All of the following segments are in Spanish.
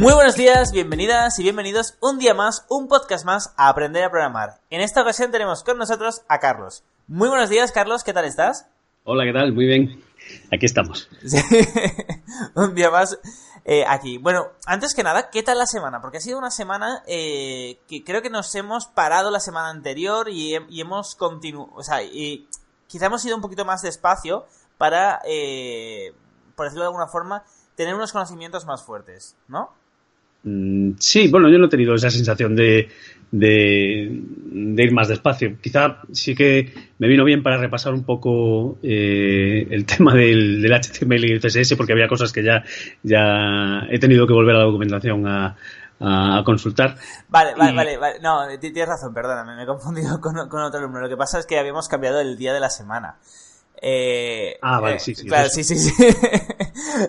Muy buenos días, bienvenidas y bienvenidos un día más, un podcast más a aprender a programar. En esta ocasión tenemos con nosotros a Carlos. Muy buenos días, Carlos, ¿qué tal estás? Hola, ¿qué tal? Muy bien. Aquí estamos. un día más eh, aquí. Bueno, antes que nada, ¿qué tal la semana? Porque ha sido una semana eh, que creo que nos hemos parado la semana anterior y, hemos continuado, o sea, y quizá hemos ido un poquito más despacio para, eh, por decirlo de alguna forma, tener unos conocimientos más fuertes, ¿no? Mm, sí, bueno, yo no he tenido esa sensación de, de, ir más despacio. Quizá sí que me vino bien para repasar un poco eh, el tema del, HTML y el CSS porque había cosas que ya, ya he tenido que volver a la documentación a, consultar. Vale, vale, vale, No, tienes razón, perdóname, me he confundido con, con otro alumno. Lo que pasa es que habíamos cambiado el día de la semana. Eh, ah, vale, sí, sí. Claro, sí, sí, sí.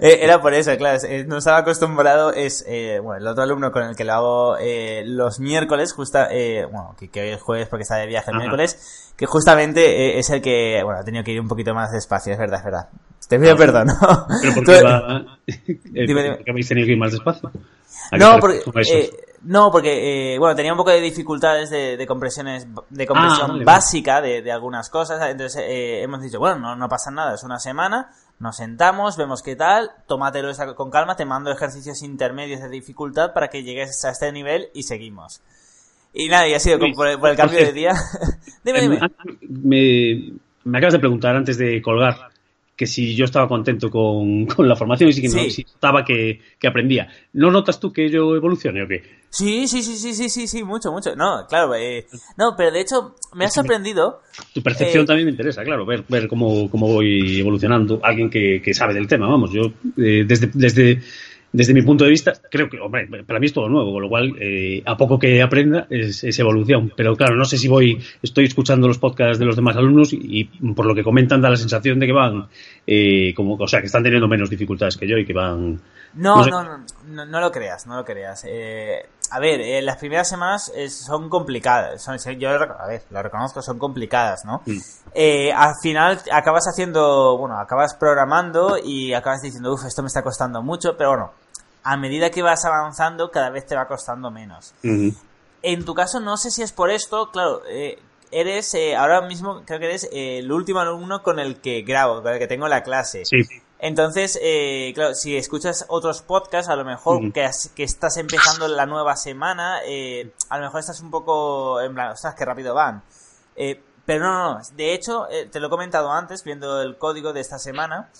Eh, era por eso, claro. Eh, no estaba acostumbrado, es, eh, bueno, el otro alumno con el que lo hago eh, los miércoles, justa, eh, bueno, que, que, hoy es jueves porque está de viaje el miércoles, que justamente es el que, bueno, ha tenido que ir un poquito más despacio, es verdad, es verdad. Te pido perdón, ¿no? ¿Pero por qué, va, dime, habéis tenido que ir más despacio? No, porque, no, porque, eh, bueno, tenía un poco de dificultades de, de compresiones, de compresión ah, básica De, de, algunas cosas. Entonces, eh, hemos dicho, bueno, no, no pasa nada, es una semana, nos sentamos, vemos qué tal, tómatelo con calma, te mando ejercicios intermedios de dificultad para que llegues a este nivel y seguimos. Y nada, y ha sido por, el, cambio de día. dime, dime. Me, me acabas de preguntar antes de colgar que si yo estaba contento con, la formación y si, que sí. notaba que, aprendía. ¿No notas tú que yo evolucione o qué? Sí, sí, sí, sí, sí, sí, sí, mucho, mucho. No, claro, eh, no, pero de hecho me ha sorprendido. Tu percepción eh, también me interesa, claro, ver, ver cómo, cómo voy evolucionando. Alguien que, que sabe del tema, vamos, yo eh, desde, desde desde mi punto de vista, creo que, hombre, para mí es todo nuevo, con lo cual, eh, a poco que aprenda es, evolución. Pero claro, no sé si voy, estoy escuchando los podcasts de los demás alumnos y, por lo que comentan da la sensación de que van, eh, como, o sea, que están teniendo menos dificultades que yo y que van. No, no, no, no, lo creas, no lo creas. Eh, a ver, las primeras semanas son complicadas. Son, yo, a ver, lo reconozco, son complicadas, ¿no? Mm. al final acabas haciendo, bueno, acabas programando y acabas diciendo, uff, esto me está costando mucho, pero bueno, a medida que vas avanzando, cada vez te va costando menos. En tu caso, no sé si es por esto, claro, eh, eres, eh, ahora mismo creo que eres eh, el último alumno con el que grabo, con el que tengo la clase. Sí. Entonces, claro, si escuchas otros podcasts, a lo mejor que, que, estás empezando la nueva semana, a lo mejor estás un poco en plan, ostras, qué rápido van. pero no, no, no, de hecho, te lo he comentado antes, viendo el código de esta semana,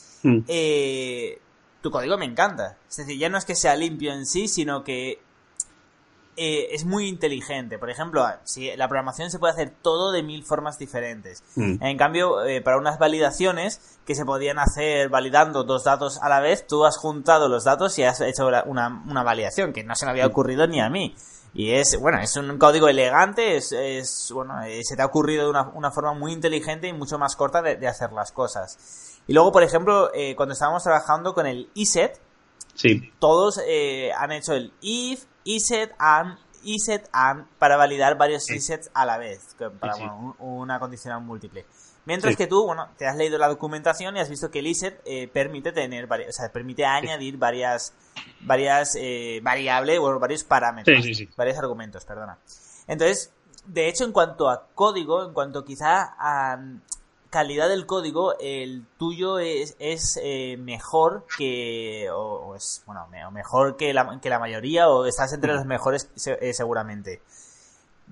eh, tu código me encanta. Es decir, ya no es que sea limpio en sí, sino que eh, es muy inteligente. Por ejemplo, si la programación se puede hacer todo de mil formas diferentes. Mm. En cambio, eh, para unas validaciones que se podían hacer validando dos datos a la vez, tú has juntado los datos y has hecho una, una validación que no se me había ocurrido ni a mí. Y es, bueno, es un código elegante, es, es bueno, eh, se te ha ocurrido de una, una, forma muy inteligente y mucho más corta de, de hacer las cosas. Y luego, por ejemplo, eh, cuando estábamos trabajando con el iset, sí. todos eh, han hecho el if, iset, and, iset, and, para validar varios isets a la vez, para una condicional múltiple. Mientras que tú, bueno, te has leído la documentación y has visto que el iset eh, permite tener, o sea, permite añadir varias, varias variables, bueno, varios parámetros, varios argumentos, perdona. Entonces, de hecho, en cuanto a código, en cuanto quizá a, calidad del código, el tuyo es, es eh, mejor que, o, es, bueno, mejor que la, que la mayoría, o estás entre los mejores eh, seguramente.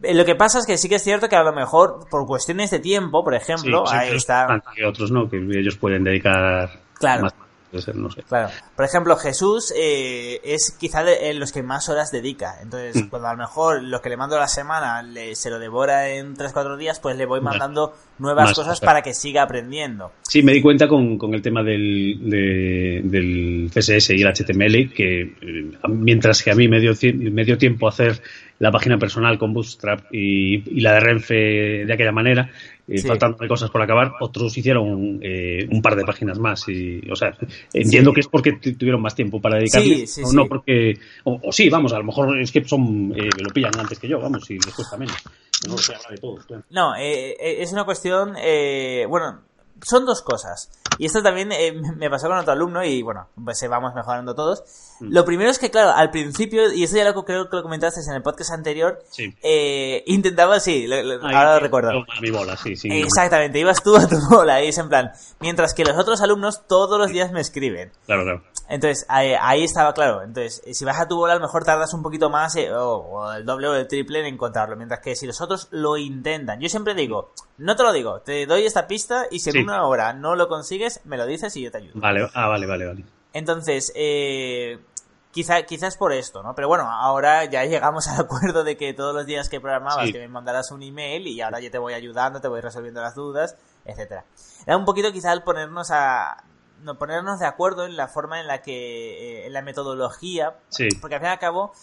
Eh, Lo que pasa es que sí que es cierto que a lo mejor por cuestiones de tiempo, por ejemplo, Sí, ahí está. Que otros no, que ellos pueden dedicar Claro. más. Puede ser, no sé. Claro. Por ejemplo, Jesús eh, es quizá de, los que más horas dedica. Entonces, Mm. cuando a lo mejor lo que le mando a la semana le- se lo devora en 3-4 días, pues le voy mandando nuevas Más cosas para que siga aprendiendo. Sí, me di cuenta con, con el tema del, de- del CSS y el HTML que eh, mientras que a mí me dio, me dio tiempo hacer la página personal con Bootstrap y, y la de Renfe de aquella manera, eh, Sí. faltándome cosas por acabar, otros hicieron eh, un par de páginas más. Y, o sea, entiendo que es porque tu- tuvieron más tiempo para dedicarle, Sí, sí, o no porque... O, o sí, vamos, a lo mejor es que son eh, lo pillan antes que yo, vamos, y les cuesta menos. No de todo. claro. No, eh, eh, es una cuestión, eh, bueno, son dos cosas. Y esto también eh, me pasó con otro alumno y bueno, pues eh, vamos mejorando todos. Mm. Lo primero es que, claro, al principio, y esto ya lo creo que lo comentaste en el podcast anterior, Sí. eh, intentaba, sí, lo- ahora lo recuerdo. a mi bola, sí, sí. Exactamente, ibas tú a tu bola y es en plan, mientras que los otros alumnos todos los días me escriben. Claro, claro. Entonces, ahí, ahí estaba claro. Entonces, eh, si vas a tu bola, a lo mejor tardas un poquito más, eh, o, o el doble o el triple en encontrarlo. Mientras que si los otros lo intentan, yo siempre digo, no te lo digo, te doy esta pista y si Sí. en una hora no lo consigues, me lo dices y yo te ayudo. Vale, ah, vale, vale, vale. Entonces, eh, quizá, quizás por esto, ¿no? Pero bueno, ahora ya llegamos al acuerdo de que todos los días que programabas Sí. que me mandaras un email y ahora yo te voy ayudando, te voy resolviendo las dudas, etcétera. Era un poquito quizá el ponernos a ponernos de acuerdo en la forma en la que eh, en la metodología, Sí. porque al fin y al cabo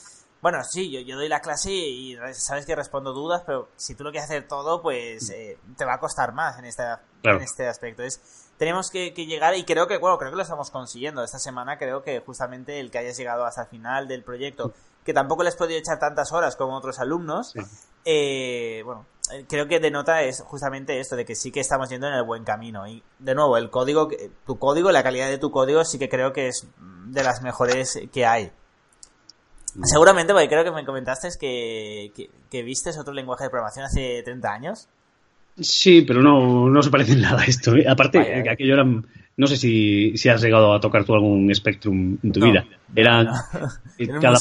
bueno, sí, yo, yo doy la clase y sabes que respondo dudas, pero si tú lo quieres hacer todo, pues eh, te va a costar más en, esta, Claro. en este aspecto. Es, tenemos que, que llegar y creo que, bueno, creo que lo estamos consiguiendo. Esta semana creo que justamente el que hayas llegado hasta el final del proyecto, que tampoco les he podido echar tantas horas como otros alumnos, Sí. eh, bueno, creo que denota es justamente esto, de que sí que estamos yendo en el buen camino. Y de nuevo, el código, tu código, la calidad de tu código sí que creo que es de las mejores que hay. Seguramente, porque creo que me comentaste que, que, que vistes otro lenguaje de programación hace 30 años. Sí, pero no, no se parece en nada a esto. ¿eh? Aparte, Vaya, eh. aquello eran. No sé si, si has llegado a tocar tú algún Spectrum en tu No, vida. No. un cada,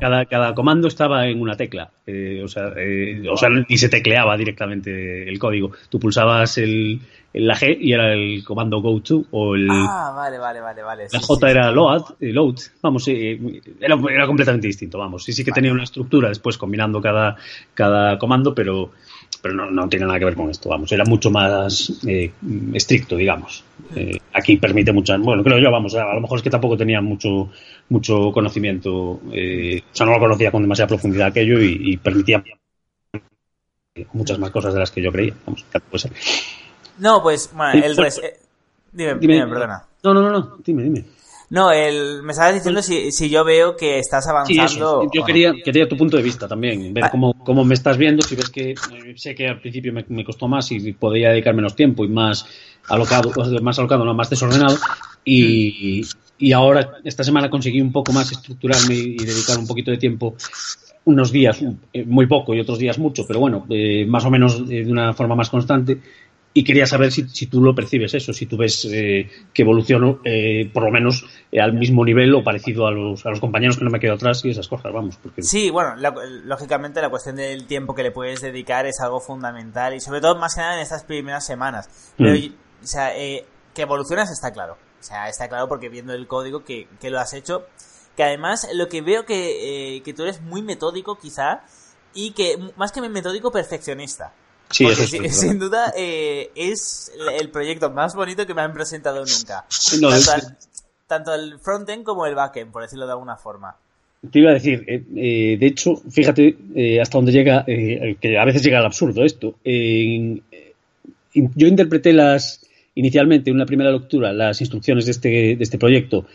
cada, cada comando estaba en una tecla. eh, o, sea, eh, o sea, ni se tecleaba directamente el código. Tú pulsabas el, el- la G y era el comando go to o el. Ah, vale, vale, vale, vale. La sí, J sí, era sí. load, eh, load, vamos, eh, era, era completamente distinto, vamos. Sí, sí que tenía una estructura después combinando cada, cada comando, pero, pero no, no tiene nada que ver con esto, vamos. Era mucho más eh, estricto, digamos. Eh, aquí permite muchas, bueno, creo yo, vamos, a lo mejor es que tampoco tenía mucho, mucho conocimiento, eh, o sea, no lo conocía con demasiada profundidad aquello y, y permitía muchas más cosas de las que yo creía, vamos, puede ser. No, pues, bueno, el res- eh, dime, Dime, dime, perdona. No, no, no, no, dime, dime. No, el, me estabas diciendo si, si yo veo que estás Sí, avanzando. eso. Yo no. quería, quería tu punto de vista también, ver cómo, cómo me estás viendo, si ves que sé que al principio me, me costó más y podía dedicar menos tiempo y más alocado, más alocado, no, más desordenado. Y, y ahora, esta semana conseguí un poco más estructurarme y dedicar un poquito de tiempo, unos días eh, muy poco y otros días mucho, pero bueno, eh, más o menos eh, de una forma más constante. Y quería saber si, si tú lo percibes eso, si tú ves eh, que evoluciono eh, por lo menos eh, al mismo nivel o parecido a los, a los compañeros que no me quedo atrás y esas cosas, vamos. Porque... Sí, bueno, la- lógicamente la cuestión del tiempo que le puedes dedicar es algo fundamental y sobre todo más que nada en estas primeras semanas. Pero, Mm. o sea, eh, que evolucionas está claro. O sea, está claro porque viendo el código que, que lo has hecho, que además lo que veo que, eh, que tú eres muy metódico quizá y que más que metódico, perfeccionista. Sí, eso es sin duda eh, es el proyecto más bonito que me han presentado nunca. No, tanto, es- al- tanto el frontend como el backend, por decirlo de alguna forma. Te iba a decir, eh, eh, de hecho, fíjate hasta dónde llega, que a veces llega al absurdo esto. In- yo interpreté las inicialmente en una primera lectura las instrucciones de este, de este proyecto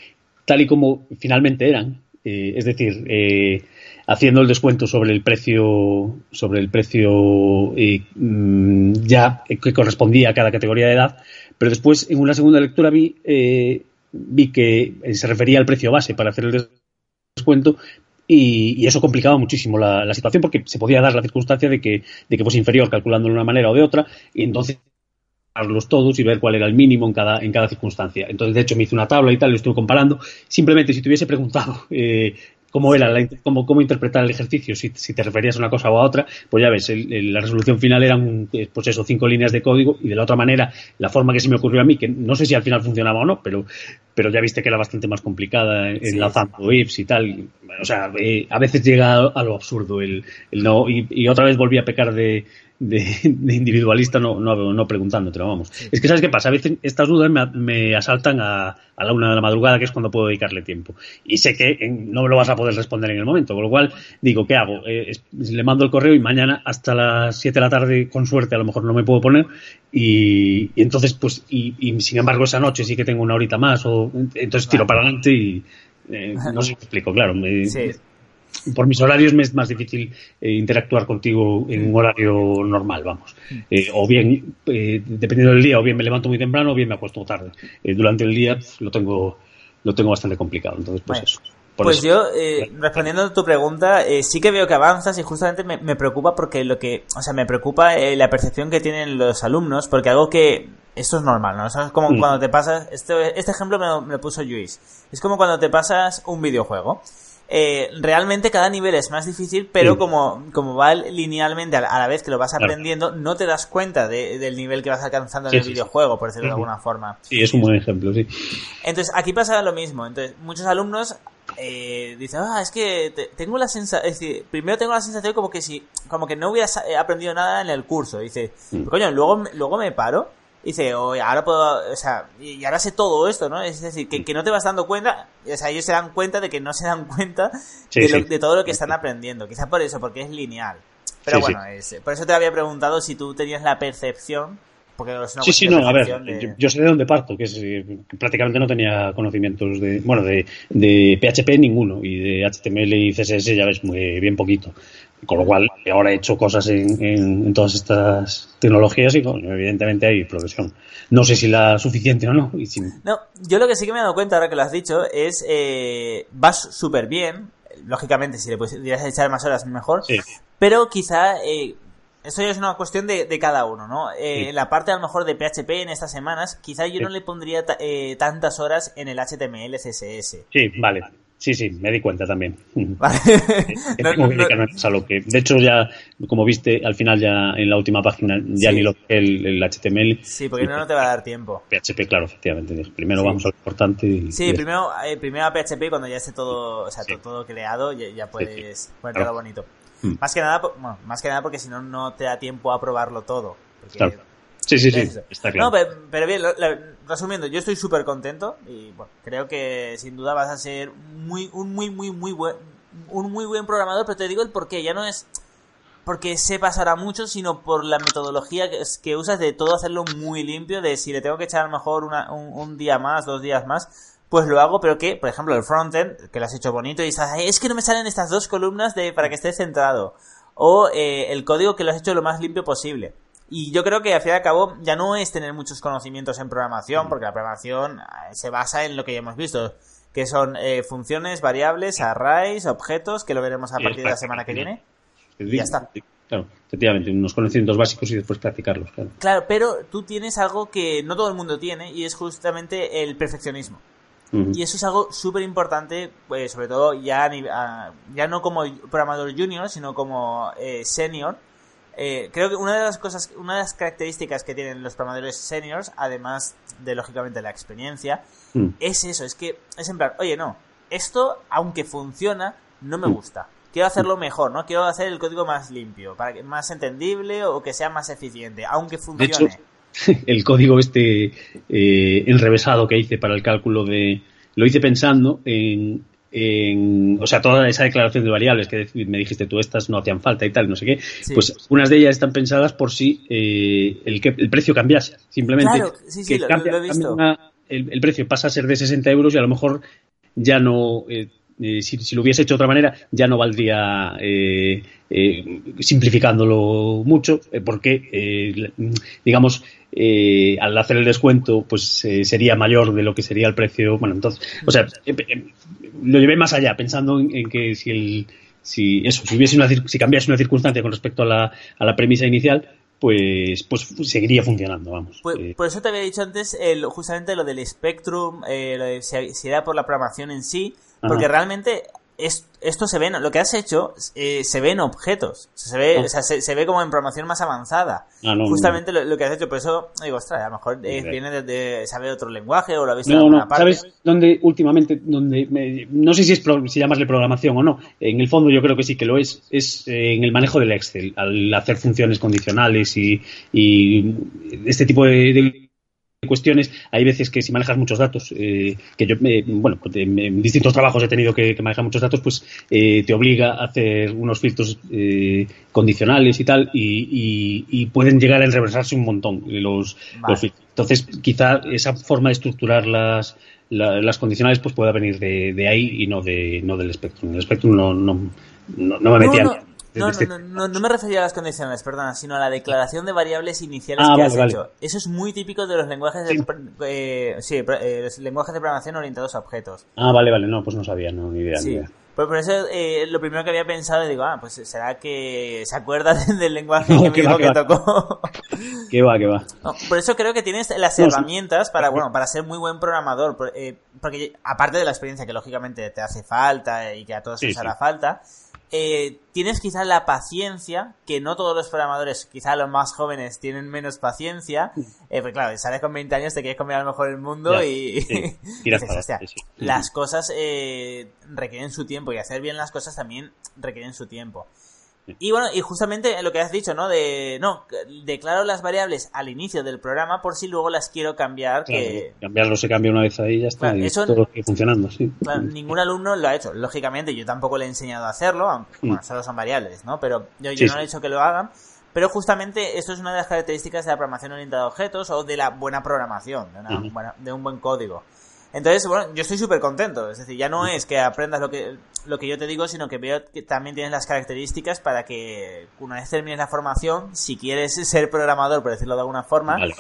tal y como finalmente eran, es decir, haciendo el descuento sobre el precio sobre el precio eh, mm, ya que correspondía a cada categoría de edad, pero después en una segunda lectura vi eh, vi que eh, se refería al precio base para hacer el descuento y, y eso complicaba muchísimo la, la situación porque se podía dar la circunstancia de que, de que fuese inferior calculándolo de una manera o de otra y entonces los todos y ver cuál era el mínimo en cada, en cada circunstancia. Entonces, de hecho, me hice una tabla y tal, lo estuve comparando. Simplemente, si te hubiese preguntado eh, cómo era, la, cómo, cómo interpretar el ejercicio, si, si, te referías a una cosa o a otra, pues ya ves, la resolución final eran, pues eso, cinco líneas de código y de la otra manera, la forma que se me ocurrió a mí, que no sé si al final funcionaba o no, pero, pero ya viste que era bastante más complicada enlazando ifs y tal. O sea, eh, a veces llega a, lo absurdo el, el no, y, y, otra vez volví a pecar de, de, individualista no, no, no preguntándote, vamos. Es que, ¿sabes qué pasa? A veces estas dudas me, asaltan a, a, la una de la madrugada, que es cuando puedo dedicarle tiempo. Y sé que no me lo vas a poder responder en el momento, con lo cual digo, ¿qué hago? Eh, le mando el correo y mañana hasta las 7 de la tarde, con suerte, a lo mejor no me puedo poner. Y, entonces, pues, y, sin embargo, esa noche sí que tengo una horita más, o entonces tiro para adelante y. Eh, no sé si explico, claro. Me, por mis horarios me es más difícil eh, interactuar contigo en un horario normal, vamos. Eh, o bien, eh, dependiendo del día, o bien me levanto muy temprano o bien me acuesto tarde. durante el día pues, lo tengo lo tengo bastante complicado, entonces pues eso. pues yo, respondiendo a tu pregunta, sí que veo que avanzas y justamente me, preocupa porque lo que, o sea, me preocupa la percepción que tienen los alumnos, porque algo que, esto es normal, ¿no? es como mm. cuando te pasas, este, este ejemplo me, me puso Luis, es como cuando te pasas un videojuego eh, realmente cada nivel es más difícil, pero como, como va linealmente a la vez que lo vas aprendiendo, no te das cuenta del nivel que vas alcanzando en el videojuego, por decirlo de alguna forma. Sí, es un buen ejemplo, sí. Entonces, aquí pasa lo mismo. Entonces, muchos alumnos eh, dicen, ah, es que tengo la sensación, es decir, primero tengo la sensación como que si, como que no hubiera aprendido nada en el curso. Dice, mm. coño, luego, luego me paro dice, oye, ahora puedo, o sea, y ahora sé todo esto, ¿no? Es decir, que, que no te vas dando cuenta, o sea, ellos se dan cuenta de que no se dan cuenta de, todo lo que están aprendiendo. Quizá por eso, porque es lineal. Pero bueno, es, por eso te había preguntado si tú tenías la percepción. Porque sí, sí, no, a ver, yo, sé de dónde parto, que, es, que prácticamente no tenía conocimientos de, bueno, de, de PHP ninguno, y de HTML y CSS ya ves muy bien poquito. Con lo cual, ahora he hecho cosas en, en, todas estas tecnologías y, evidentemente, hay progresión. No sé si la suficiente o no. No, yo lo que sí que me he dado cuenta, ahora que lo has dicho, es eh, vas súper bien. Lógicamente, si le pudieras echar más horas, mejor. Pero quizá eh, esto ya es una cuestión de, de cada uno, ¿no? Eh, la parte a lo mejor de PHP en estas semanas, quizá yo no le pondría eh, tantas horas en el HTML, CSS. Sí, vale. Sí, sí, me di cuenta también. Vale. tengo que a lo que. De hecho, ya, como viste, al final ya en la última página ya ni lo el, el HTML. Sí, porque no, no te va a dar tiempo. PHP, claro, efectivamente. Primero vamos a lo importante. Y, sí, primero, eh, primero a PHP cuando ya esté todo, o sea, todo, creado, ya, ya puedes poner todo bonito. Mm. Más que nada, bueno, más que nada porque si no, no te da tiempo a probarlo todo. claro. Sí, sí, sí, está claro. No, pero, bien, resumiendo, yo estoy súper contento y bueno, creo que sin duda vas a ser muy, un muy, muy, muy buen, un muy buen programador, pero te digo el por qué, ya no es porque sepas ahora mucho, sino por la metodología que, que, usas de todo hacerlo muy limpio, de si le tengo que echar a lo mejor una, un, día más, dos días más, pues lo hago, pero que, por ejemplo, el frontend, que lo has hecho bonito y dices, es que no me salen estas dos columnas de para que esté centrado. O eh, el código que lo has hecho lo más limpio posible. Y yo creo que al fin y al cabo ya no es tener muchos conocimientos en programación, porque la programación eh, se basa en lo que ya hemos visto, que son eh, funciones, variables, arrays, objetos, que lo veremos a partir de la semana que viene. Y ya está. Claro, efectivamente, unos conocimientos básicos y después practicarlos. Claro. claro, pero tú tienes algo que no todo el mundo tiene y es justamente el perfeccionismo. Y eso es algo súper importante, pues, sobre todo ya, ya no como programador junior, sino como eh, senior, eh, creo que una de las cosas, una de las características que tienen los programadores seniors, además de lógicamente la experiencia, mm. es eso, es que es en plan, oye, no, esto, aunque funciona, no me mm. gusta. Quiero hacerlo mejor, ¿no? Quiero hacer el código más limpio, para que más entendible o que sea más eficiente, aunque funcione. el código este eh, enrevesado que hice para el cálculo de... Lo hice pensando en, o sea, toda esa declaración de variables que me dijiste tú, estas no hacían falta y tal, no sé qué, pues unas de ellas están pensadas por si eh, el, que, el precio cambiase. Simplemente que el, precio pasa a ser de 60 euros y a lo mejor ya no. Eh, eh, si, lo hubiese hecho de otra manera, ya no valdría simplificándolo mucho, porque, digamos, al hacer el descuento, pues sería mayor de lo que sería el precio. Bueno, entonces, o sea, lo llevé más allá, pensando en, que si el si eso, si hubiese una si cambiase una circunstancia con respecto a la, a la premisa inicial, pues, pues seguiría funcionando, vamos. Pues, eh, por eso te había dicho antes el, justamente lo del Spectrum, eh, lo de, si, era por la programación en sí, porque realmente es, esto se ve, lo que has hecho eh, se ve en objetos, se ve, o sea, se, se ve como en programación más avanzada. Ah, no, Justamente lo, lo que has hecho, por eso digo, ostras, a lo mejor eh, viene desde, sabe otro lenguaje o lo ha visto en No, alguna no, parte. ¿sabes dónde últimamente, donde me- no sé si es pro- si llamasle programación o no, en el fondo yo creo que sí que lo es, es eh, en el manejo del Excel, al hacer funciones condicionales y, y este tipo de, de cuestiones, hay veces que si manejas muchos datos, eh, que yo, eh, bueno, pues en, en distintos trabajos he tenido que, que manejar muchos datos, pues eh, te obliga a hacer unos filtros eh, condicionales y tal, y, y- y pueden llegar a enreversarse un montón los, Vale. los filtros. Entonces, quizá esa forma de estructurar las, la- las condicionales pues pueda venir de, de ahí y no de no del Spectrum. El Spectrum no, no, no, no me metía no, no, no, este- no, no, no me refería a las condiciones, perdona, sino a la declaración de variables iniciales Ah, que vale, has vale. hecho. Eso es muy típico de los lenguajes de, eh, sí, eh, los lenguajes de programación orientados a objetos. Ah, vale, vale, no, pues no sabía, no, ni idea. ni Sí. idea. Pues por eso eh, lo primero que había pensado, digo, ah, pues será que se acuerda del lenguaje No, que que mismo va, que que va. tocó. Que va, que va. No, por eso creo que tienes las No, sí. herramientas para, bueno, para ser muy buen programador. eh, porque aparte de la experiencia que lógicamente te hace falta y que a todos Sí, nos hará sí. falta, eh, tienes quizás la paciencia, que no todos los programadores, quizás los más jóvenes, tienen menos paciencia. Eh, pues claro, sales con 20 años, te quieres comer a lo mejor el mundo Ya, y, sí, y tiras dices, para "Hostia, adelante, sí. las cosas eh, requieren su tiempo y hacer bien las cosas también requieren su tiempo. Y bueno, y justamente lo que has dicho, ¿no? De, no, declaro las variables al inicio del programa por si luego las quiero cambiar, que Claro, cambiarlo se cambia una vez ahí ya está. Claro, y eso- todo sigue funcionando, sí. claro, ningún alumno lo ha hecho. Lógicamente, yo tampoco le he enseñado a hacerlo, aunque bueno, solo son variables, ¿no? Pero yo, yo Sí, no le he hecho que lo hagan. Pero justamente esto es una de las características de la programación orientada a objetos o de la buena programación, de, una buena- de un buen código. Entonces, bueno, yo estoy súper contento. Es decir, ya no es que aprendas lo que, lo que yo te digo, sino que veo que también tienes las características para que una vez termines la formación, si quieres ser programador, por decirlo de alguna forma, Vale,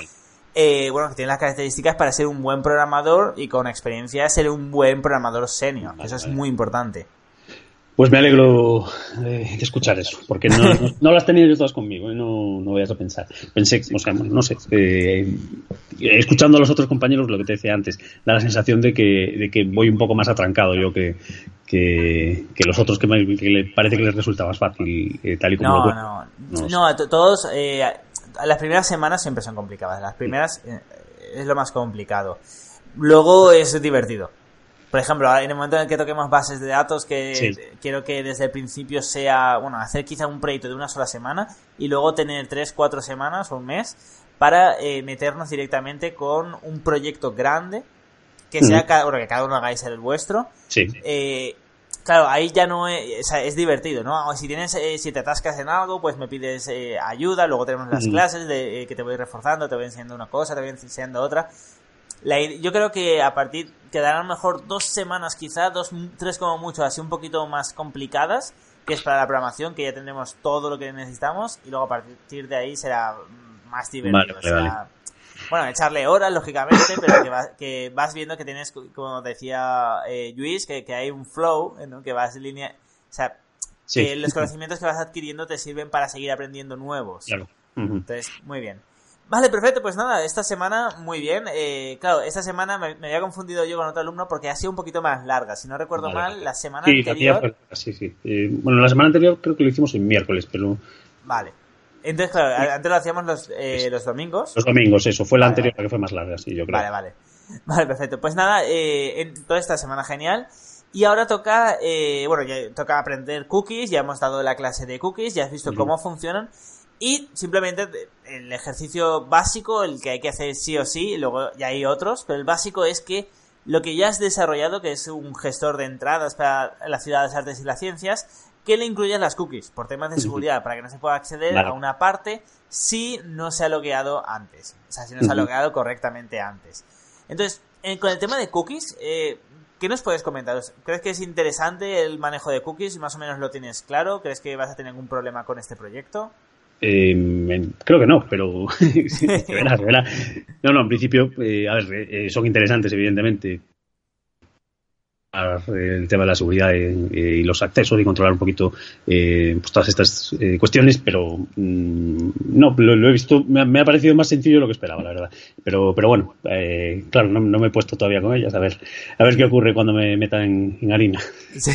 eh, bueno, que tienes las características para ser un buen programador y con experiencia ser un buen programador senior. Vale, Eso es vale. muy importante. Pues me alegro eh, de escuchar eso, porque no, no, no las tenía yo todas conmigo, no, no vayas a pensar. Pensé, o sea, no sé, eh, escuchando a los otros compañeros, lo que te decía antes, da la sensación de que, de que voy un poco más atrancado yo que, que, que los otros que, me, que le parece que les resulta más fácil, eh, tal y como No, no, No no, todos, eh, a- las primeras semanas siempre son complicadas. Las primeras es lo más complicado. Luego es divertido. Por ejemplo, en el momento en el que toquemos bases de datos, que Sí. quiero que desde el principio sea, bueno, hacer quizá un proyecto de una sola semana y luego tener tres, cuatro semanas o un mes para eh, meternos directamente con un proyecto grande que sea cada, bueno, que cada uno hagáis el vuestro Sí, eh, claro, ahí ya no es, o sea, es divertido, ¿no? Si tienes, eh, si te atascas en algo, pues me pides eh, ayuda, luego tenemos las clases de, eh, que te voy reforzando, te voy enseñando una cosa, te voy enseñando otra. La yo creo que a partir, quedarán mejor dos semanas quizá, dos, tres como mucho, así un poquito más complicadas, que es para la programación, que ya tendremos todo lo que necesitamos, y luego a partir de ahí será más divertido. Vale, vale, o sea, vale. bueno, echarle horas, lógicamente, pero que, va- que vas viendo que tienes, como decía eh, Luis, que, que hay un flow, ¿no? que vas en línea. O sea, sí. que los conocimientos que vas adquiriendo te sirven para seguir aprendiendo nuevos. Claro. Entonces, muy bien. Vale, perfecto, pues nada, esta semana muy bien. Eh, claro, esta semana me, me había confundido yo con otro alumno porque ha sido un poquito más larga. Si no recuerdo Vale, mal, la semana Sí, la tía anterior. sí, sí. Eh, bueno, la semana anterior creo que lo hicimos el miércoles, pero Vale. Entonces, claro, antes lo hacíamos los, eh, los domingos. los domingos, eso, fue la Vale, anterior vale. la que fue más larga, sí, yo creo. Vale, vale. Vale, perfecto. Pues nada, eh, en toda esta semana genial. Y ahora toca, eh, bueno, ya toca aprender cookies, ya hemos dado la clase de cookies, ya has visto cómo funcionan. Y simplemente el ejercicio básico, el que hay que hacer sí o sí, y luego ya hay otros, pero el básico es que lo que ya has desarrollado, que es un gestor de entradas para la ciudad de las artes y las ciencias, que le incluyan las cookies, por temas de seguridad, para que no se pueda acceder a una parte si no se ha logueado antes. O sea, si no se ha logueado correctamente antes. Entonces, eh, con el tema de cookies, eh, ¿qué nos puedes comentar? ¿Crees que es interesante el manejo de cookies? ¿Más o menos lo tienes claro? ¿Crees que vas a tener algún problema con este proyecto? Eh, creo que no, pero se verá, se verá. No, no, en principio, eh, a ver, eh, son interesantes, evidentemente. El tema de la seguridad y, los accesos y controlar un poquito eh, pues todas estas eh, cuestiones, pero mm, no, lo, he visto, me ha, parecido más sencillo de lo que esperaba, la verdad. Pero, pero bueno, eh, claro, no, me he puesto todavía con ellas, a ver, a ver qué ocurre cuando me metan en, harina. Sí.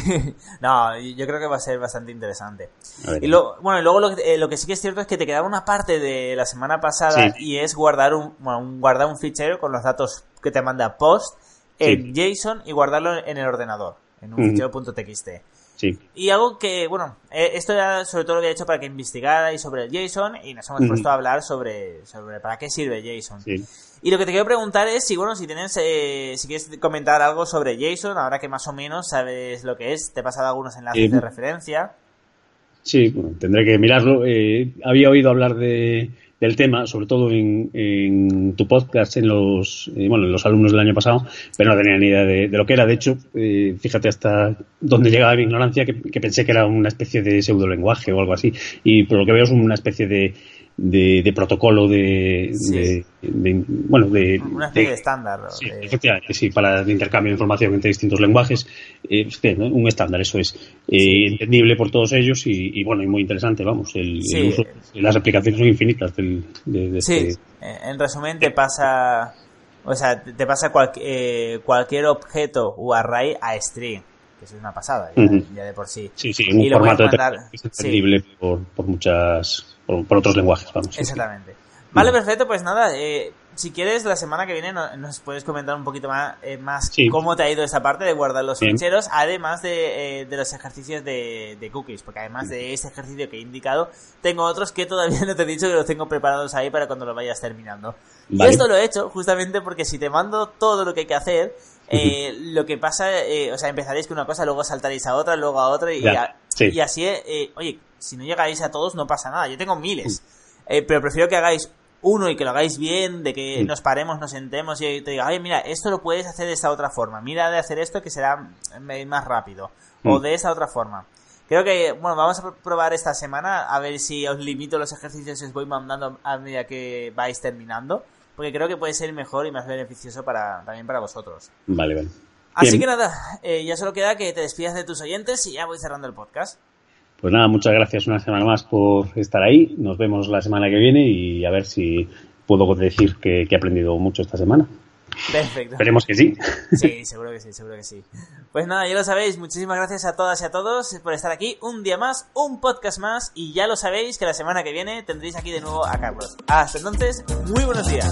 No, yo creo que va a ser bastante interesante. Y lo, bueno, y luego lo, lo, que sí que es cierto es que te quedaba una parte de la semana pasada y es guardar un, un, guardar un fichero con los datos que te manda Post en JSON y guardarlo en el ordenador, en un fichero.txt. Sí. Y algo que, bueno, eh, esto ya sobre todo lo había hecho para que investigarais sobre el JSON y nos hemos puesto a hablar sobre, sobre para qué sirve JSON. Y lo que te quiero preguntar es si, bueno, si tienes, eh, si quieres comentar algo sobre JSON, ahora que más o menos sabes lo que es, te he pasado algunos enlaces de referencia. Sí, bueno, tendré que mirarlo. Eh, había oído hablar de, del tema, sobre todo en, tu podcast, en los, eh, bueno, en los alumnos del año pasado, pero no tenía ni idea de, lo que era. De hecho, eh, fíjate hasta dónde llegaba mi ignorancia, que, pensé que era una especie de pseudo lenguaje o algo así. Y por lo que veo es una especie de, de, protocolo de, bueno de una especie de, estándar sí, efectivamente sí para el intercambio de información entre distintos lenguajes. Eh, un estándar eso es. Eh, entendible por todos ellos y, bueno y muy interesante vamos el, uso, las aplicaciones son infinitas del, de, sí este en resumen te pasa o sea te pasa eh, cualquier objeto o array a string que es una pasada ya, de por sí. Sí sí un formato entendible por, por muchas por, otros lenguajes, vamos. Exactamente. Vale, perfecto, pues nada, eh, si quieres, la semana que viene nos puedes comentar un poquito más, eh, más cómo te ha ido esa parte de guardar los ficheros, además de, eh, de, los ejercicios de, de, cookies, porque además de ese ejercicio que he indicado, tengo otros que todavía no te he dicho que los tengo preparados ahí para cuando lo vayas terminando. Y esto lo he hecho justamente porque si te mando todo lo que hay que hacer, eh, lo que pasa, o sea, empezaréis con una cosa, luego saltaréis a otra, luego a otra, y, y así, oye, si no llegáis a todos no pasa nada. Yo tengo miles. Eh, pero prefiero que hagáis uno y que lo hagáis bien, de que nos paremos, nos sentemos y te diga, oye, mira, esto lo puedes hacer de esta otra forma. Mira de hacer esto que será más rápido. O de esa otra forma. Creo que, bueno, vamos a probar esta semana a ver si os limito los ejercicios os voy mandando a medida que vais terminando. Porque creo que puede ser mejor y más beneficioso para, también para vosotros. Vale, vale. Así que nada, eh, ya solo queda que te despidas de tus oyentes y ya voy cerrando el podcast. Pues nada, muchas gracias una semana más por estar ahí. Nos vemos la semana que viene y a ver si puedo decir que, he aprendido mucho esta semana. Perfecto. Esperemos que sí. Sí, seguro que sí, seguro que sí. Pues nada, ya lo sabéis. Muchísimas gracias a todas y a todos por estar aquí. Un día más, un podcast más. Y ya lo sabéis que la semana que viene tendréis aquí de nuevo a Carlos. Hasta entonces, muy buenos días.